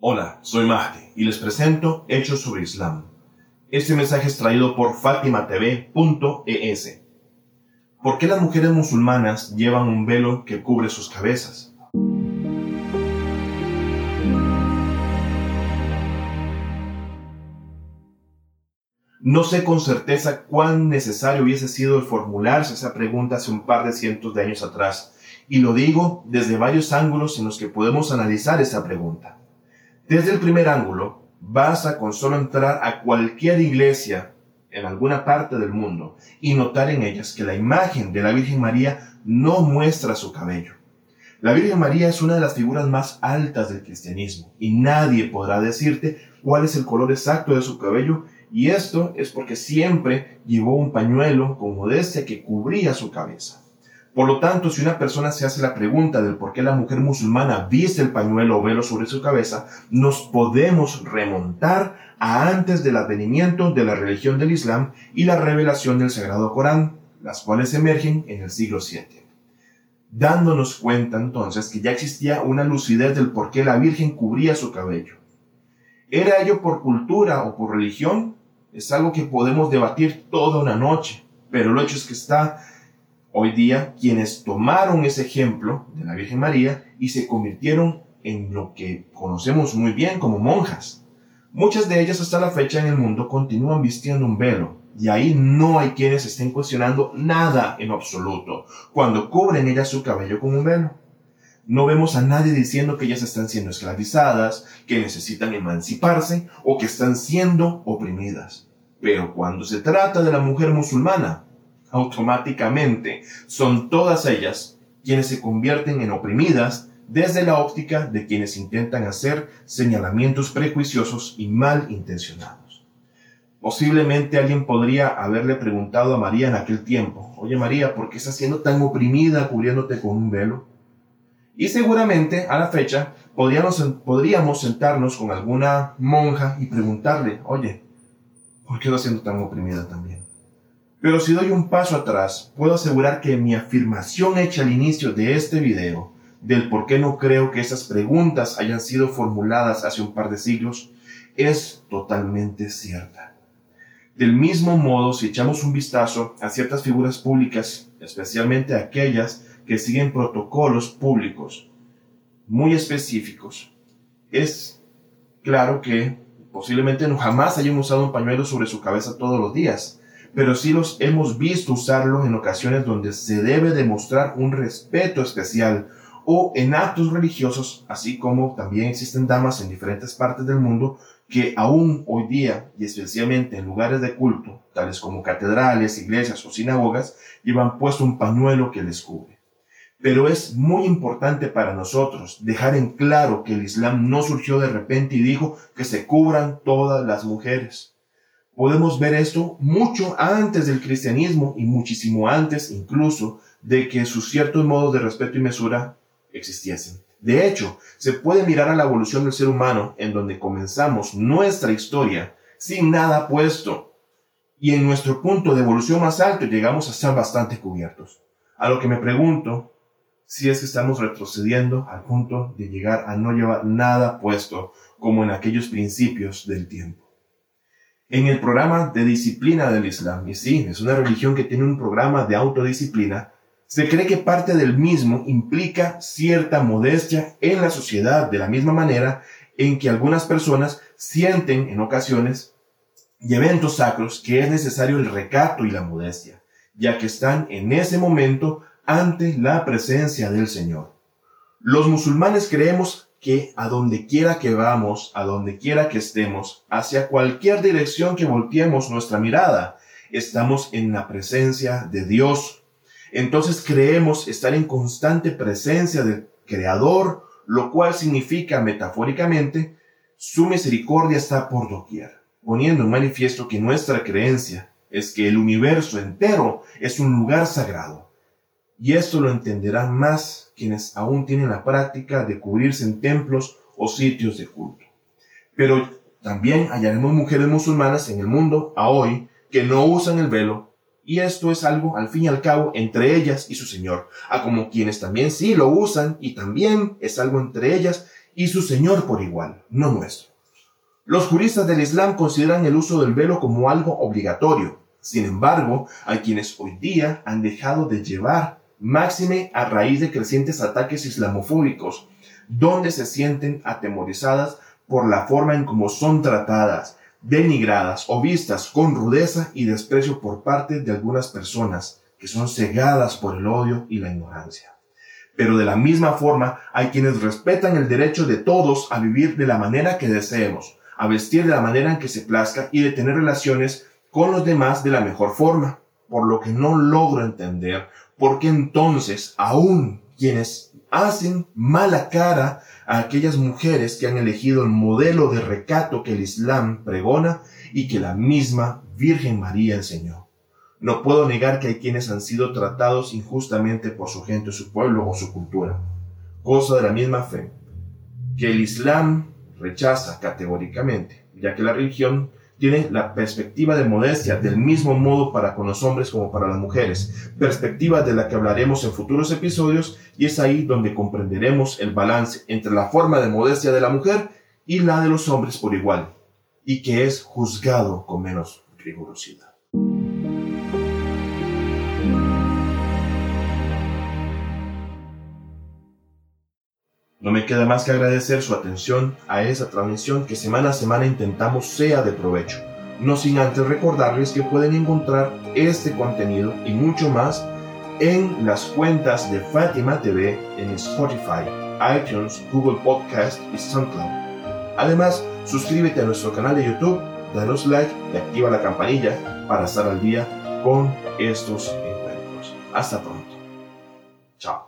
Hola, soy Mahdi y les presento Hechos sobre Islam. Este mensaje es traído por fatimatv.es. ¿Por qué las mujeres musulmanas llevan un velo que cubre sus cabezas? No sé con certeza cuán necesario hubiese sido formularse esa pregunta hace un par de cientos de años atrás, y lo digo desde varios ángulos en los que podemos analizar esa pregunta. Desde el primer ángulo, basta con solo entrar a cualquier iglesia en alguna parte del mundo y notar en ellas que la imagen de la Virgen María no muestra su cabello. La Virgen María es una de las figuras más altas del cristianismo y nadie podrá decirte cuál es el color exacto de su cabello y esto es porque siempre llevó un pañuelo con modestia que cubría su cabeza. Por lo tanto, si una persona se hace la pregunta del por qué la mujer musulmana viste el pañuelo o velo sobre su cabeza, nos podemos remontar a antes del advenimiento de la religión del Islam y la revelación del Sagrado Corán, las cuales emergen en el siglo VII. Dándonos cuenta entonces que ya existía una lucidez del por qué la Virgen cubría su cabello. ¿Era ello por cultura o por religión? Es algo que podemos debatir toda una noche, pero el hecho es que está Hoy día, quienes tomaron ese ejemplo de la Virgen María y se convirtieron en lo que conocemos muy bien como monjas. Muchas de ellas hasta la fecha en el mundo continúan vistiendo un velo, y ahí no hay quienes estén cuestionando nada en absoluto cuando cubren ellas su cabello con un velo. No vemos a nadie diciendo que ellas están siendo esclavizadas, que necesitan emanciparse o que están siendo oprimidas. Pero cuando se trata de la mujer musulmana, automáticamente son todas ellas quienes se convierten en oprimidas desde la óptica de quienes intentan hacer señalamientos prejuiciosos y mal intencionados. Posiblemente alguien podría haberle preguntado a María en aquel tiempo, oye María, ¿por qué estás siendo tan oprimida cubriéndote con un velo? Y seguramente a la fecha podríamos, podríamos sentarnos con alguna monja y preguntarle, oye, ¿por qué estás siendo tan oprimida también? Pero si doy un paso atrás, puedo asegurar que mi afirmación hecha al inicio de este video, del por qué no creo que esas preguntas hayan sido formuladas hace un par de siglos, es totalmente cierta. Del mismo modo, si echamos un vistazo a ciertas figuras públicas, especialmente aquellas que siguen protocolos públicos muy específicos, es claro que posiblemente no jamás hayan usado un pañuelo sobre su cabeza todos los días pero sí los hemos visto usarlo en ocasiones donde se debe demostrar un respeto especial o en actos religiosos, así como también existen damas en diferentes partes del mundo que aún hoy día, y especialmente en lugares de culto, tales como catedrales, iglesias o sinagogas, llevan puesto un pañuelo que les cubre. Pero es muy importante para nosotros dejar en claro que el Islam no surgió de repente y dijo que se cubran todas las mujeres. Podemos ver esto mucho antes del cristianismo y muchísimo antes incluso de que sus ciertos modos de respeto y mesura existiesen. De hecho, se puede mirar a la evolución del ser humano en donde comenzamos nuestra historia sin nada puesto y en nuestro punto de evolución más alto llegamos a estar bastante cubiertos. A lo que me pregunto si es que estamos retrocediendo al punto de llegar a no llevar nada puesto como en aquellos principios del tiempo en el programa de disciplina del Islam. Y sí, es una religión que tiene un programa de autodisciplina. Se cree que parte del mismo implica cierta modestia en la sociedad, de la misma manera en que algunas personas sienten en ocasiones y eventos sacros que es necesario el recato y la modestia, ya que están en ese momento ante la presencia del Señor. Los musulmanes creemos que a donde quiera que vamos, a donde quiera que estemos, hacia cualquier dirección que volteemos nuestra mirada, estamos en la presencia de Dios. Entonces creemos estar en constante presencia del Creador, lo cual significa metafóricamente, su misericordia está por doquier, poniendo en manifiesto que nuestra creencia es que el universo entero es un lugar sagrado y esto lo entenderán más quienes aún tienen la práctica de cubrirse en templos o sitios de culto. Pero también hallaremos mujeres musulmanas en el mundo a hoy que no usan el velo y esto es algo al fin y al cabo entre ellas y su Señor, a como quienes también sí lo usan y también es algo entre ellas y su Señor por igual, no nuestro. Los juristas del Islam consideran el uso del velo como algo obligatorio. Sin embargo, hay quienes hoy día han dejado de llevar, máxime a raíz de crecientes ataques islamofóbicos, donde se sienten atemorizadas por la forma en cómo son tratadas, denigradas o vistas con rudeza y desprecio por parte de algunas personas que son cegadas por el odio y la ignorancia. Pero de la misma forma hay quienes respetan el derecho de todos a vivir de la manera que deseemos, a vestir de la manera en que se plazca y de tener relaciones con los demás de la mejor forma, por lo que no logro entender por qué entonces aún quienes hacen mala cara a aquellas mujeres que han elegido el modelo de recato que el Islam pregona y que la misma Virgen María enseñó. No puedo negar que hay quienes han sido tratados injustamente por su gente, su pueblo o su cultura, cosa de la misma fe, que el Islam rechaza categóricamente, ya que la religión tiene la perspectiva de modestia del mismo modo para con los hombres como para las mujeres, perspectiva de la que hablaremos en futuros episodios y es ahí donde comprenderemos el balance entre la forma de modestia de la mujer y la de los hombres por igual, y que es juzgado con menos rigurosidad. Me queda más que agradecer su atención a esa transmisión que semana a semana intentamos sea de provecho. No sin antes recordarles que pueden encontrar este contenido y mucho más en las cuentas de Fátima TV en Spotify, iTunes, Google Podcast y SoundCloud. Además, suscríbete a nuestro canal de YouTube, danos like y activa la campanilla para estar al día con estos encuentros. Hasta pronto. Chao